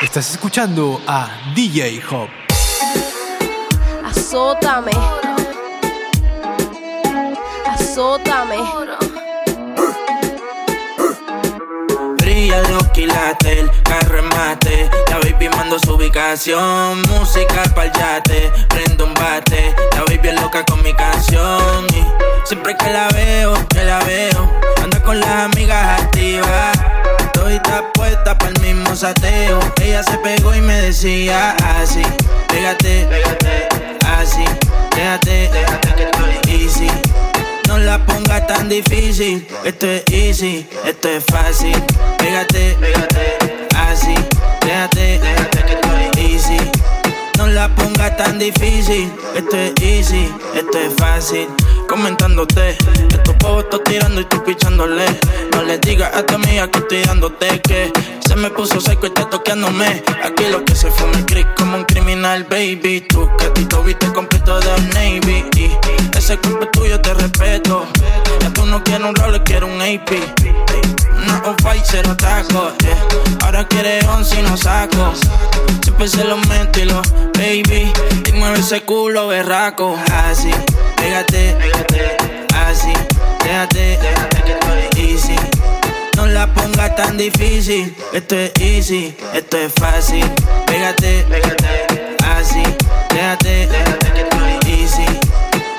Estás escuchando a DJ Hop. Azótame. Azótame. Brilla los quilates, el carro en mate. La baby mando su ubicación. Música pa'l yate, prendo un bate. La baby es loca con mi canción. Y siempre que la veo, que la veo, anda con las amigas activas. Todita puesta para el mismo sateo. Ella se pegó y me decía así: Pégate, pégate, así, déjate, déjate que estoy easy. No la pongas tan difícil. Esto es easy, esto es fácil. Pégate, pégate, así, déjate, déjate que estoy easy. No la pongas tan difícil. Esto es easy, esto es fácil. Comentándote, estos pavos estoy tirando y tú pichándole. No le digas a tu amiga que estoy dándote que se me puso seco y está toqueándome. Aquí lo que se fue me creek como un criminal, baby. Tú que a ti te viste completo de Navy. Y ese cuerpo tuyo te respeto. Ya tú no quieres un rol, quieres un AP. Una off-white, cero taco. yeah. Ahora quieres once y no saco. Siempre se lo meto y lo, baby. Y mueve ese culo berraco. Así, pégate, pégate. Así, déjate, déjate que estoy easy. No la pongas tan difícil. Esto es easy, esto es fácil. Pégate, pégate. Así, déjate, déjate que estoy easy.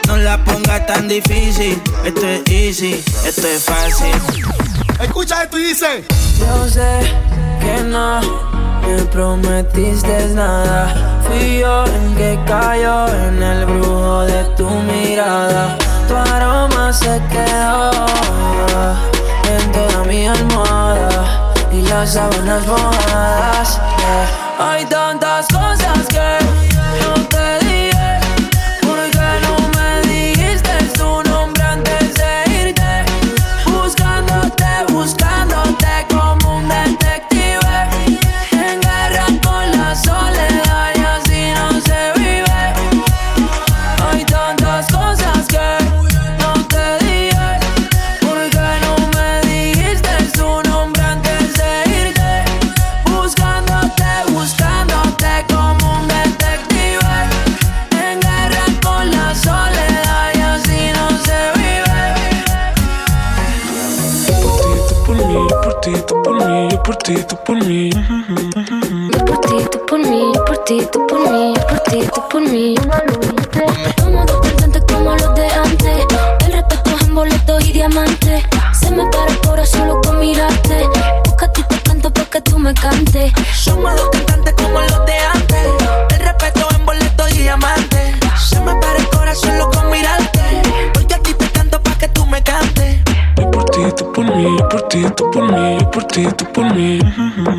No la pongas tan difícil. Esto es easy, esto es fácil. Escucha esto y dice: Yo sé que no me prometiste nada. Fui yo el que cayó en el brujo de tu mirada. Tu aroma se quedó en toda mi almohada y las sábanas mojadas. yeah. Hay tantas cosas que no te Se me para el corazón solo con mirarte. Busca a ti te canto porque tú me cantes. Somos dos cantantes como los de antes. El respeto en boletos y diamantes. Se me para el corazón loco con mirarte. Porque a ti te canto pa' que tú me cantes. Yo por ti, tú por mí, yo por ti, tú por mí, yo por ti, tú por mí. Yo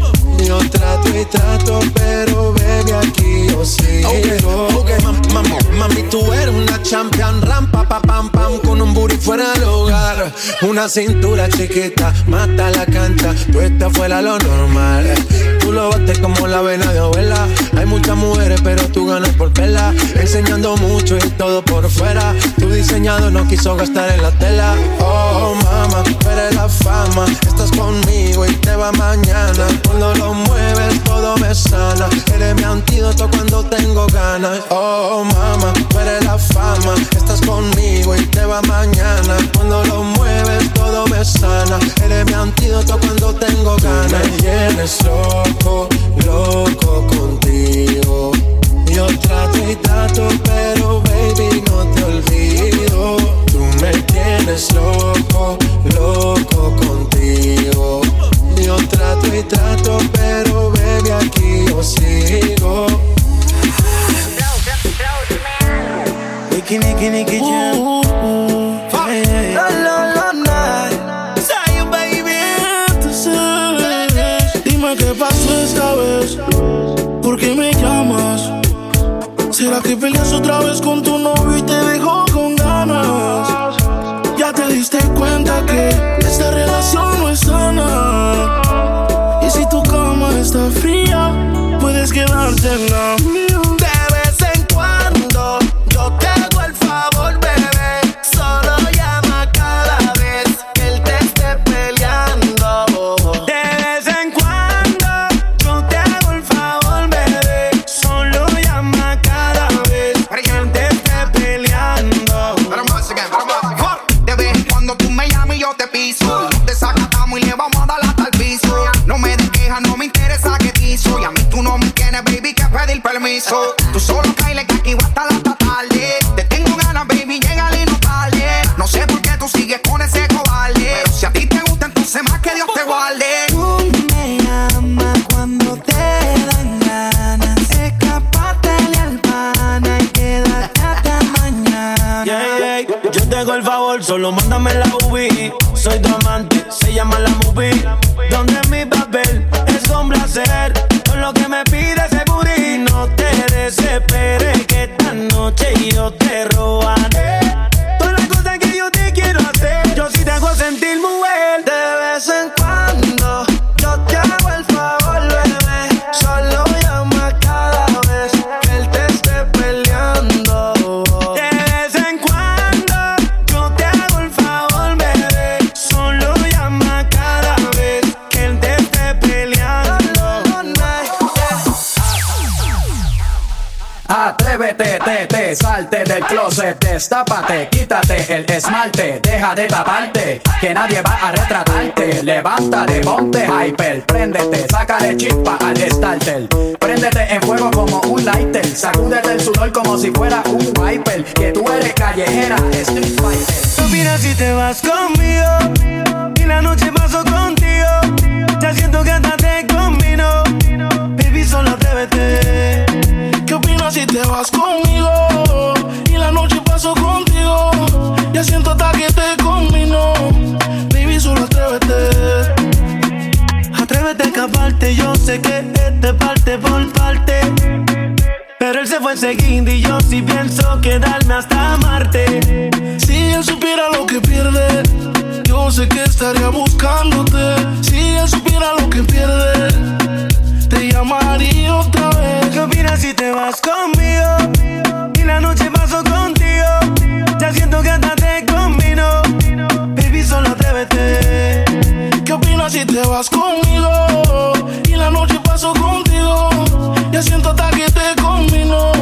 Yo trato y trato, pero baby aquí yo sigo. Okay, okay, mami, tú eres una champion, rampa, pa, pam, pam, con un booty fuera del hogar. Una cintura chiquita, mata la cancha, tú estás fuera lo normal. Tú lo bates como la vena de abuela. Muchas mujeres, pero tú ganas por vela. Enseñando mucho y todo por fuera. Tu diseñado no quiso gastar en la tela. Oh, mama, eres la fama. Estás conmigo y te va mañana. Cuando lo mueves, todo me sana. Eres mi antídoto cuando tengo ganas. Oh, mama, eres la fama. Estás conmigo y te va mañana. Cuando lo mueves, todo me sana. Eres mi antídoto cuando tengo ganas. Me tienes loco, loco contigo. Yo trato y trato, pero baby no te olvido. Tú solo caile que aquí voy hasta la tarde. Te tengo ganas, baby, llega y no tarde. No sé por qué tú sigues con ese cobarde. Pero si a ti te gusta, entonces más que Dios te guarde. Tú me llamas cuando te dan ganas. Escaparte al pana y quedarte hasta mañana. Yeah, yeah. Yo te hago el favor, solo deja de taparte, que nadie va a retratarte. Levántate, ponte hyper, préndete, sácale chispa al starter. Préndete en fuego como un lighter, sacúdete el sudor como si fuera un wiper, que tú eres callejera, street fighter. Tú miras si te vas conmigo y la noche paso contigo. Ya siento que hasta te combino, baby, solo atrévete. ¿Qué opinas si te vas conmigo? A escaparte, yo sé que este parte por parte. Pero él se fue enseguida y yo sí pienso quedarme hasta Marte. Si él supiera lo que pierde, yo sé que estaría buscándote. Si él supiera lo que pierde, te llamaría otra vez. ¿Qué opinas si te vas conmigo? Y la noche paso contigo. Ya siento que hasta te combino. Baby, solo atrévete. ¿Qué opinas si te vas conmigo? Y la noche paso contigo. Ya siento hasta que te combino.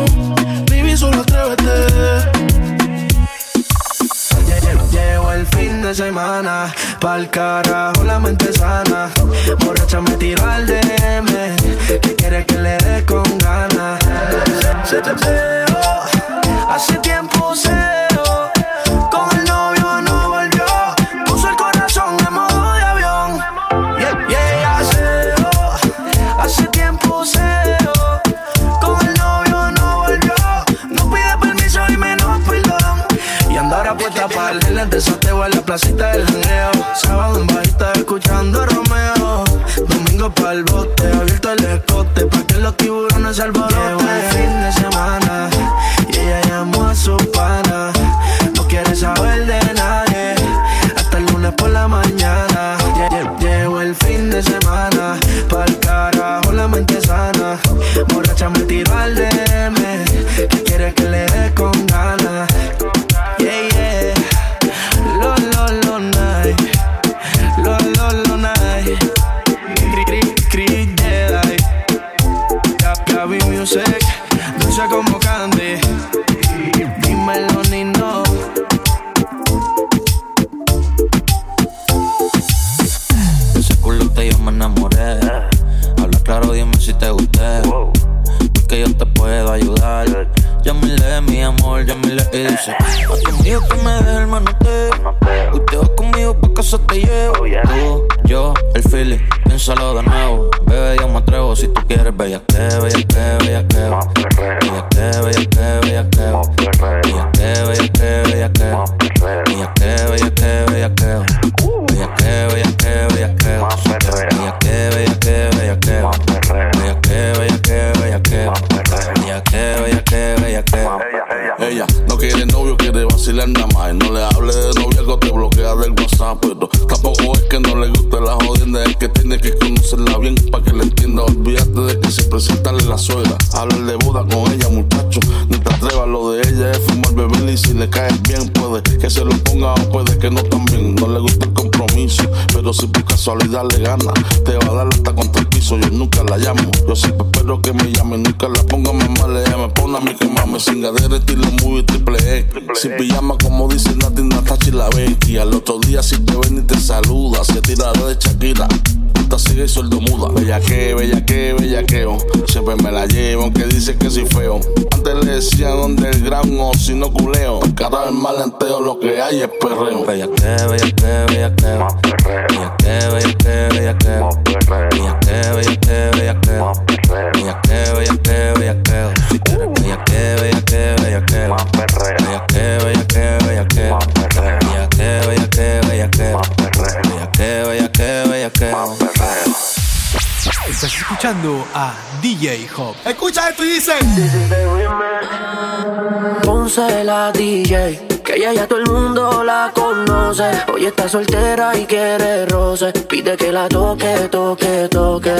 Baby, solo atrévete. Llevo el fin de semana, pa'l carajo la mente sana. Borracha me tiro al DM, que quiere que le dé con ganas. Se te veo, placita del Dulce como candy. Dímelo, Nino. Ese culote yo me enamoré. Habla claro, dime si te gusté. Porque yo te puedo ayudar. Llámale, mi amor, llámale y dice: conmigo que me dé el manote. Usted va conmigo pa' casa te llevo. Tú, yo, el feeling, piénsalo de nuevo. Le caes bien, puede que se lo ponga o puede que no también. No le gusta el compromiso, pero si por casualidad le gana, te va a dar hasta contra el piso. Yo nunca la llamo, yo siempre espero que me llame. Nunca la ponga mamá, ella me pone a mí que mame. Sin gadera, estilo muy triple X. Sin pijama, como dice Nati, Natachi la Becky. Al otro día, si te ven y te saluda, se tira de Shakira canta sigue sueldo muda. Bellaqueo, bellaqueo, bellaqueo. Siempre me la llevo, aunque dice que soy feo. Antes le decían underground o si no culeo. Cada vez más lenteo, lo que hay es perreo. Bellaqueo, bellaqueo, bellaqueo. Más perreo. Bellaqueo, bellaqueo, Más perreo. Bellaqueo, bellaqueo, bellaqueo. Más perreo. Bellaqueo, bellaqueo, bellaqueo. Si quieres bellaqueo, bellaqueo, bellaqueo. Más perreo. Bellaqueo, bellaqueo, bellaqueo. Más perreo. Bellaqueo, bellaqueo, bellaqueo. Más perreo. Bellaqueo, bellaqueo. Estás escuchando a DJ Hop. Escucha esto y dice. Ponce la DJ, que ella ya todo el mundo la conoce. Hoy está soltera y quiere roce. Pide que la toque, toque, toque.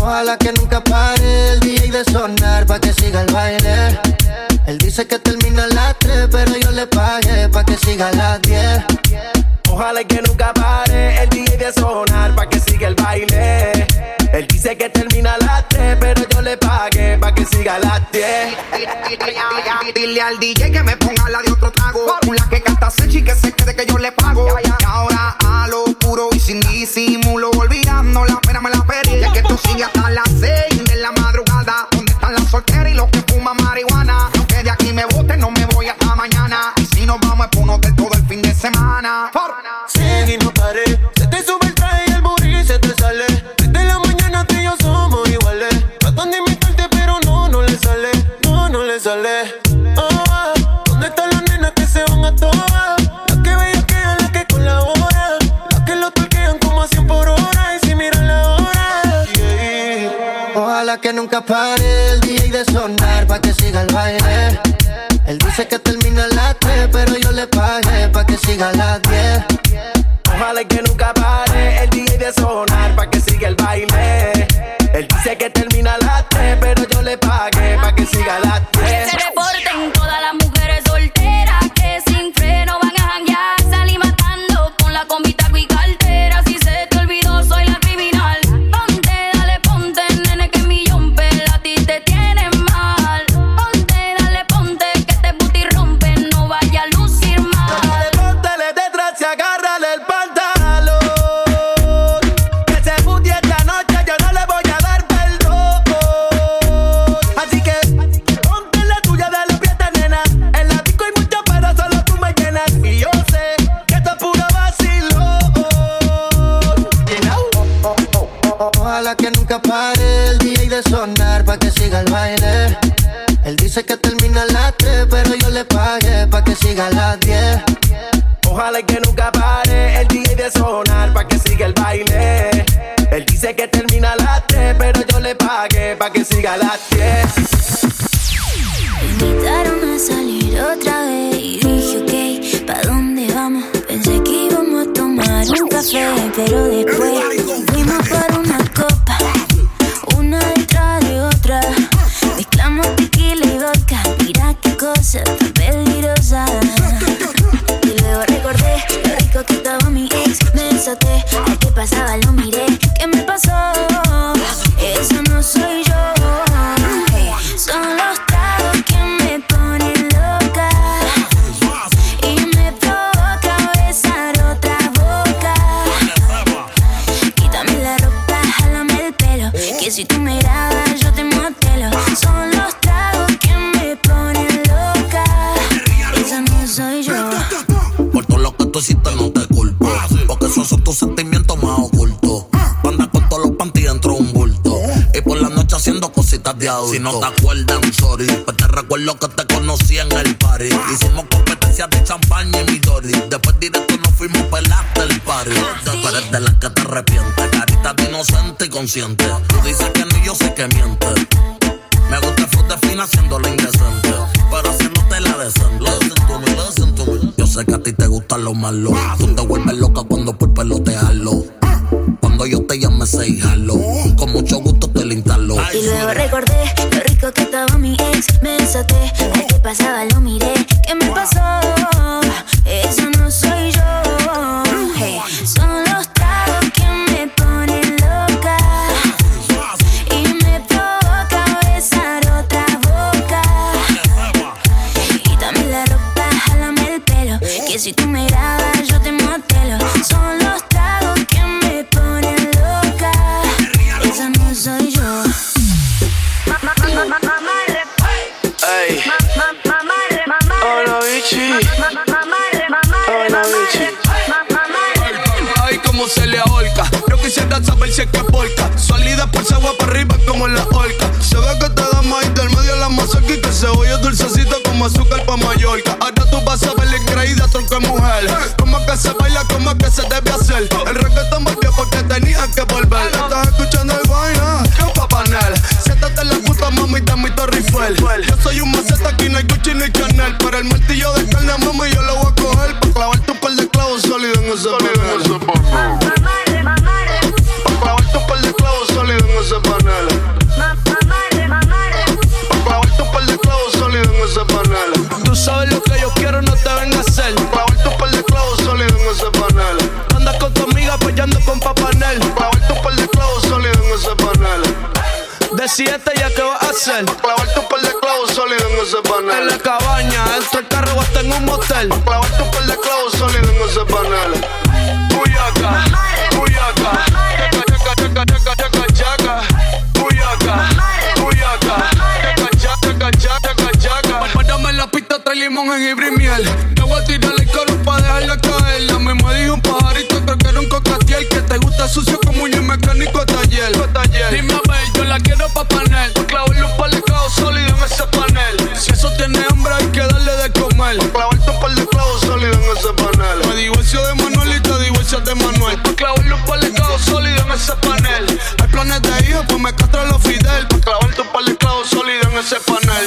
Ojalá que nunca pare el DJ de sonar pa' que siga el baile. Él dice que termina a las 3, pero yo le pagué pa' que siga a las 10. Ojalá que nunca pare el DJ de sonar pa' que siga el baile. Él dice que termina a las 3, pero yo le pagué pa' que siga a las 10. Dile al DJ que me ponga la de otro trago. La que canta Sechi y que se quede que yo le pago. Y ahora a lo puro y sin disimulo, olvidando la pena me la perdí. Es que esto sigue hasta las 6 de la madrugada. ¿Dónde están las solteras y los que fuman marihuana? Aunque de aquí me boten, no me voy hasta mañana. Y si nos vamos es por un hotel todo el fin de semana. Que nunca pare el DJ de sonar pa' que siga el baile. Que termina a las 3, pero yo le pagué pa' que siga a las 10. Si no te acuerdas, sorry. Pues te recuerdo que te conocí en el party. Hicimos competencia de champaña y Midori. Después directo nos fuimos pelaste el party. Tú eres de las que te arrepientes. Carita de inocente y consciente. Tú dices que no y yo sé que miente. Me gusta de fina haciendo la indecente. Pero haciéndote la decente. Listen to me, listen to me. Yo sé que a ti te gustan los malos. Tú te vuelves loca cuando por pelotearlo. Cuando yo te llame, se jalo. Con mucho gusto te lo instalo. Y luego recordé lo rico que estaba mi ex, me desaté, que pasaba lo como la horca. Se ve que te da maíz del medio la masaquita. Cebolla dulcecita como azúcar pa' Mallorca. Ahora tú vas a ver la increíble tronco mujer. Como que se baila, como que se debe hacer. Hacer. Pa' clavar tu par de clavos sólidos en ese panel. En la cabaña, dentro del carro o hasta en un motel. Pa' clavar tu par de clavos sólidos en ese panel. Buyaca, buyaca. Chaca, chaca, chaca, chaca, chaca. Buyaca, buyaca. Chaca, chaca, chaca, chaca. Párame en la pista, trae limón, jengibre y miel. Te voy a tirar el coro pa' dejarla caer. La misma dijo un pajarito, creo que era un cocatiel. Que te gusta sucio como un mecánico taller. Dime yo la quiero pa' panel. Pa' clavarle un par de clavos sólidos en ese panel. Si eso tiene hambre, hay que darle de comer. Pa' clavarte un par de clavos sólidos en ese panel. Me divorcio de Manuel y te divorcias de Manuel. Pa' clavarle un par de clavos sólidos en ese panel. Hay planes de hijos, pues me castro los Fidel. Pa' clavarte un par de clavos sólidos en ese panel.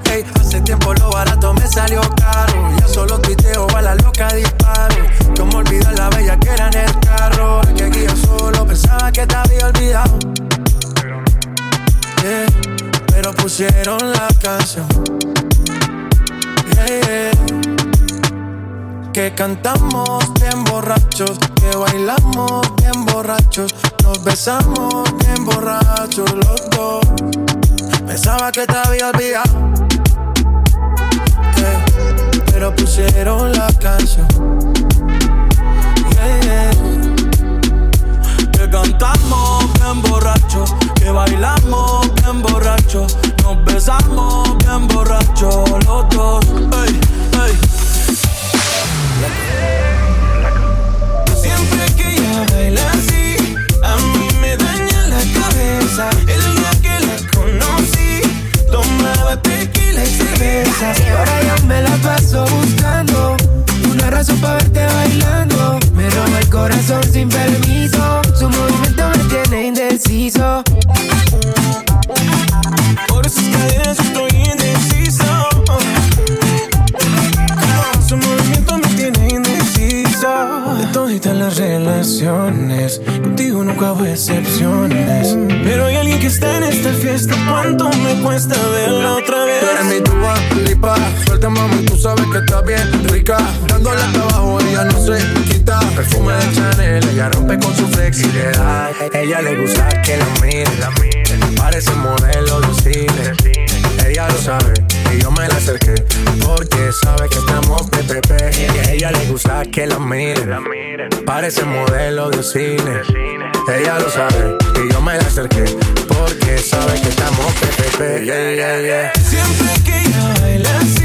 Hace tiempo lo barato me salió caro. Ya solo tuiteo a la loca disparo. Yo me olvidé la bella que era en el carro. El que guío solo pensaba que te había olvidado. Yeah, pero pusieron la canción. Yeah. Que cantamos bien borrachos, que bailamos bien borrachos, nos besamos bien borrachos los dos. Pensaba que te había olvidado pero pusieron la canción. Yeah. Que cantamos bien borracho, que bailamos bien borracho, nos besamos bien borracho los dos. Hey, hey. Parece modelo de cine. Ella lo sabe y yo me la acerqué porque sabe que estamos PPP. Yeah, yeah. Siempre que ella baila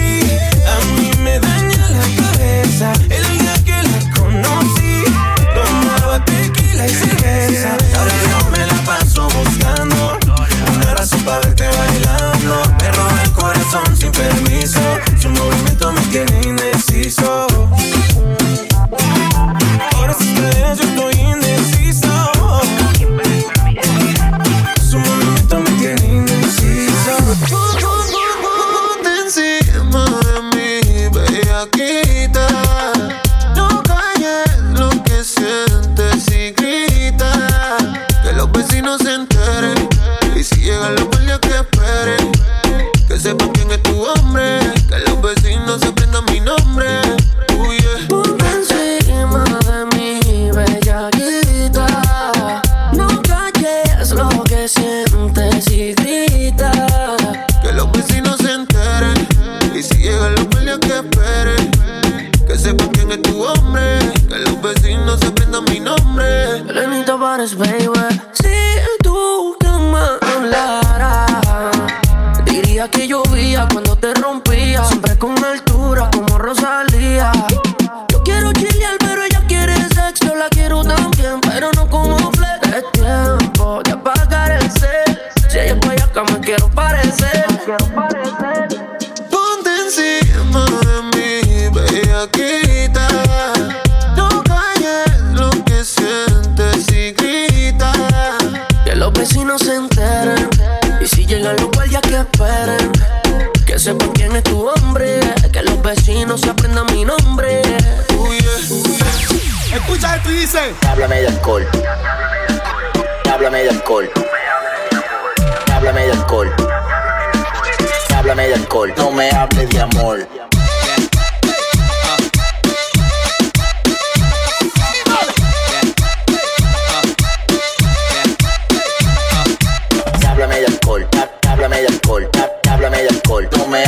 was wayward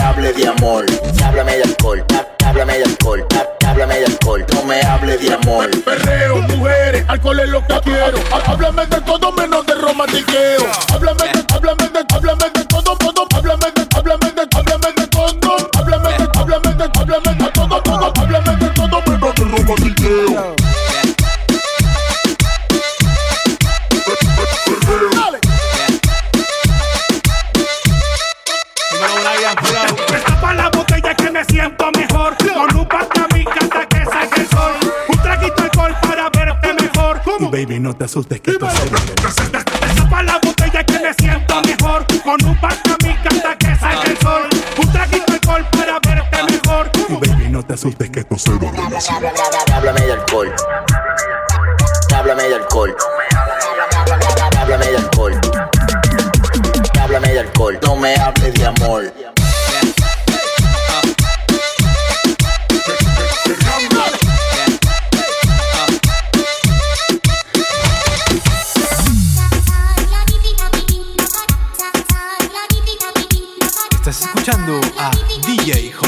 hable de amor, háblame de alcohol, háblame de alcohol, háblame de alcohol, no me hable de amor. Perreo, mujeres, alcohol es lo que quiero, háblame de todo menos de romantiqueo, háblame de No te asustes que esto se para la botella que me siento mejor. Con un par de hasta que salga el sol. Un traguito de alcohol para verte mejor. Y baby no te asustes que esto se va Háblame de alcohol. Háblame de alcohol. Háblame de alcohol. Háblame de alcohol. No me hables de amor. Estás escuchando a DJ.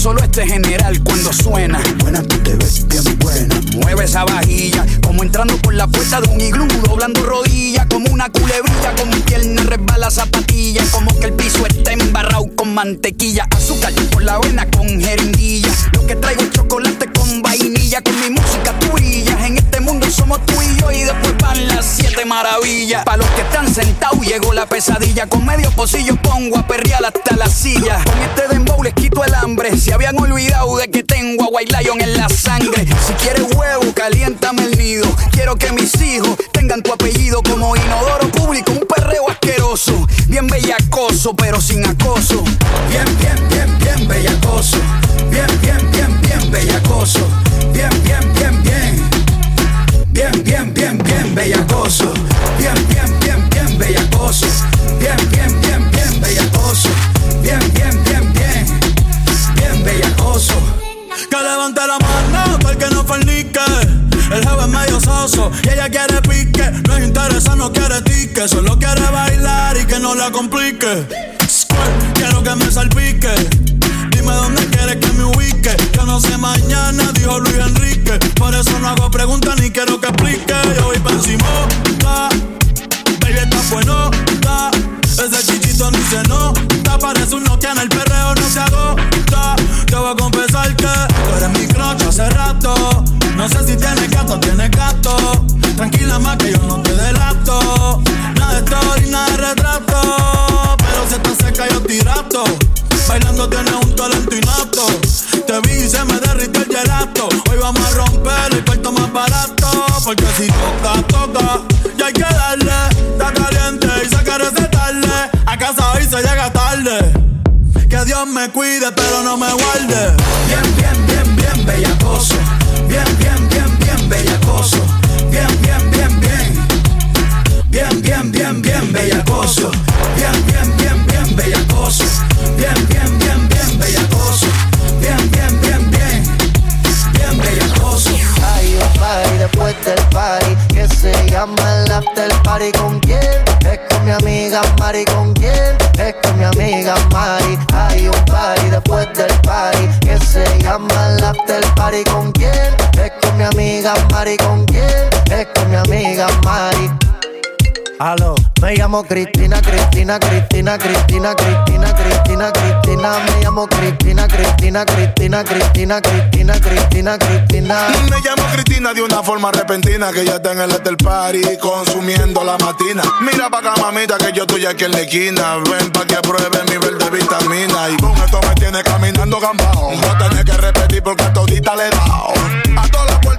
solo este general cuando suena. Buena, tú te ves bien buena. Mueve esa vajilla, como entrando por la puerta de un iglú, doblando rodillas, como una culebrilla, con mi pierna resbala zapatilla, como que el piso está embarrado con mantequilla, azúcar por la avena con jeringuilla. Lo que traigo es chocolate con vainilla, con mi música tú brillas. En este mundo somos tú y yo, y después van las siete maravillas. Para los que están sentados llegó la pesadilla, con medio pocillo pongo a perrear hasta la silla. White Lion en la sangre. Si quieres huevo, caliéntame el nido. Quiero que mis hijos tengan tu apellido como inodoro público, un perreo asqueroso. Bien bellacoso, pero sin acoso. Bien, bien, bien, bien bellacoso. Bien, bien, bien, bien bellacoso. Bien, bien, bien, bien. Bien, bien, bien, bien bellacoso. Y ella quiere pique. No es interesa, no quiere tique. Solo quiere bailar y que no la complique. Quiero que me salpique. Dime dónde quieres que me ubique. Yo no sé mañana, dijo Luis Enrique. Por eso no hago preguntas ni quiero que explique. Yo voy pa' encima, baby, está bueno, Ese chichito ni se nota. Parece un Nokia en el perreo, no se agota. Te voy a confesar que hace rato. No sé si tienes gato, tienes gato. Tranquila más que yo Cristina, Cristina, Cristina, Cristina, Cristina, Cristina, Cristina. Me llamo Cristina, Cristina, Cristina, Cristina, Cristina, Cristina, Cristina. Me llamo Cristina de una forma repentina que ya está en el hotel party consumiendo la matina. Mira pa' acá, mamita, que yo estoy aquí en la esquina. Ven pa' que pruebe mi verde vitamina. Y con esto me tiene caminando gambao. No tenés que repetir porque a todita le he dado. A todas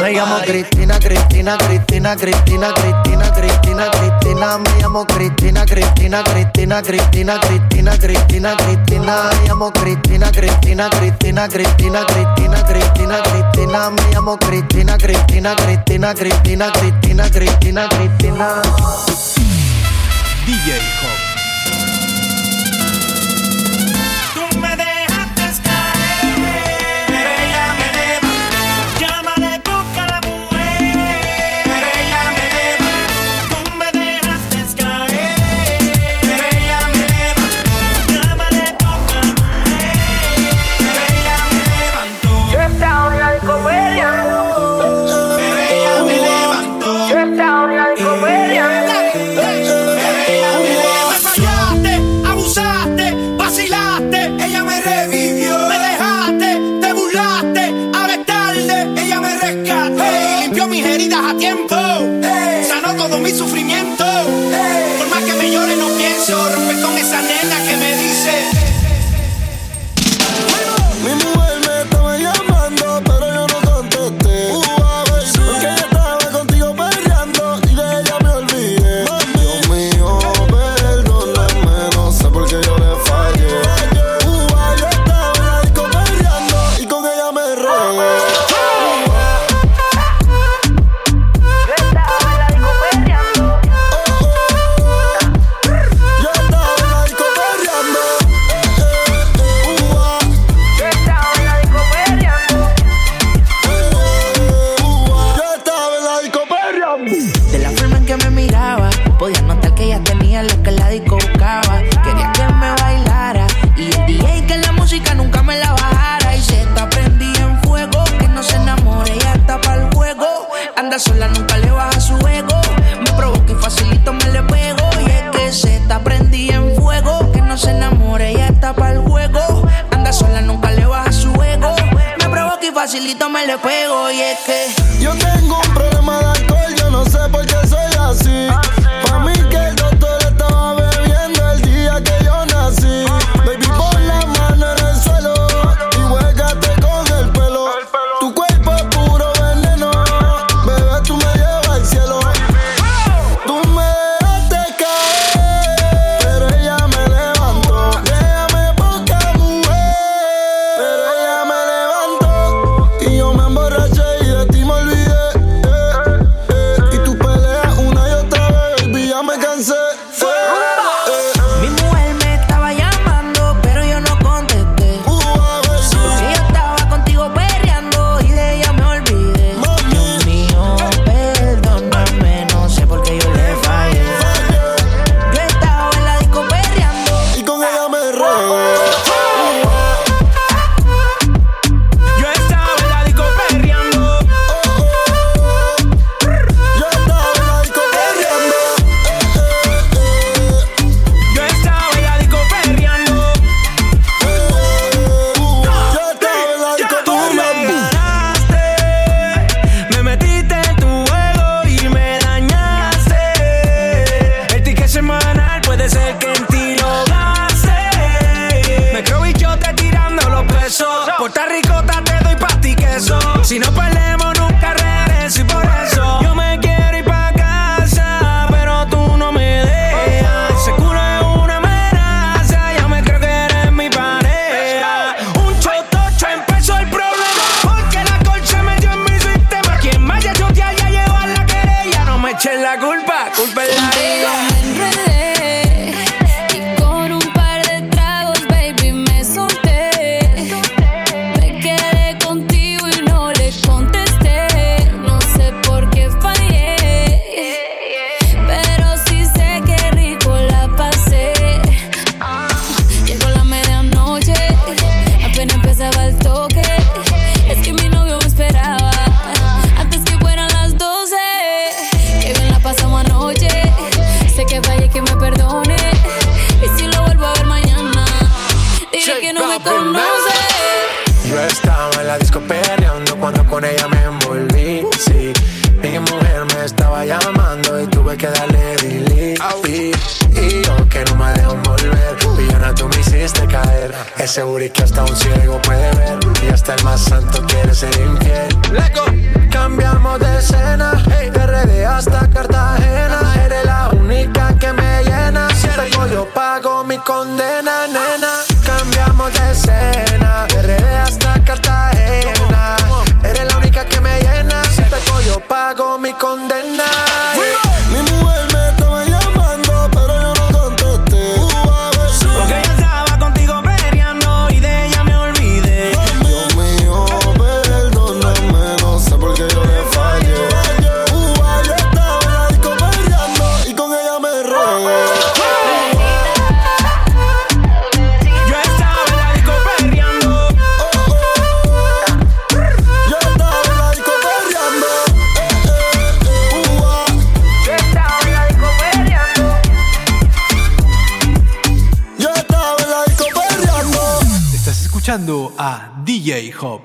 Me llamo Cristina, Cristina, Cristina, Cristina, Cristina, Cristina, Cristina. Me llamo Cristina, Cristina, Cristina, Cristina, Cristina, Cristina, Cristina. Me llamo Cristina, Cristina, Cristina, Cristina, Cristina, Cristina, Cristina. Me llamo Cristina, Cristina, Cristina, Cristina, Cristina, Cristina, Cristina. DJ Hop. Puerto Rico Es seguro que hasta un ciego puede ver. Y hasta el más santo quiere ser infiel. Leco. Cambiamos de escena. Hey. De RD hasta Cartagena. Eres la única que me llena. Si te yo pago mi condena. خواب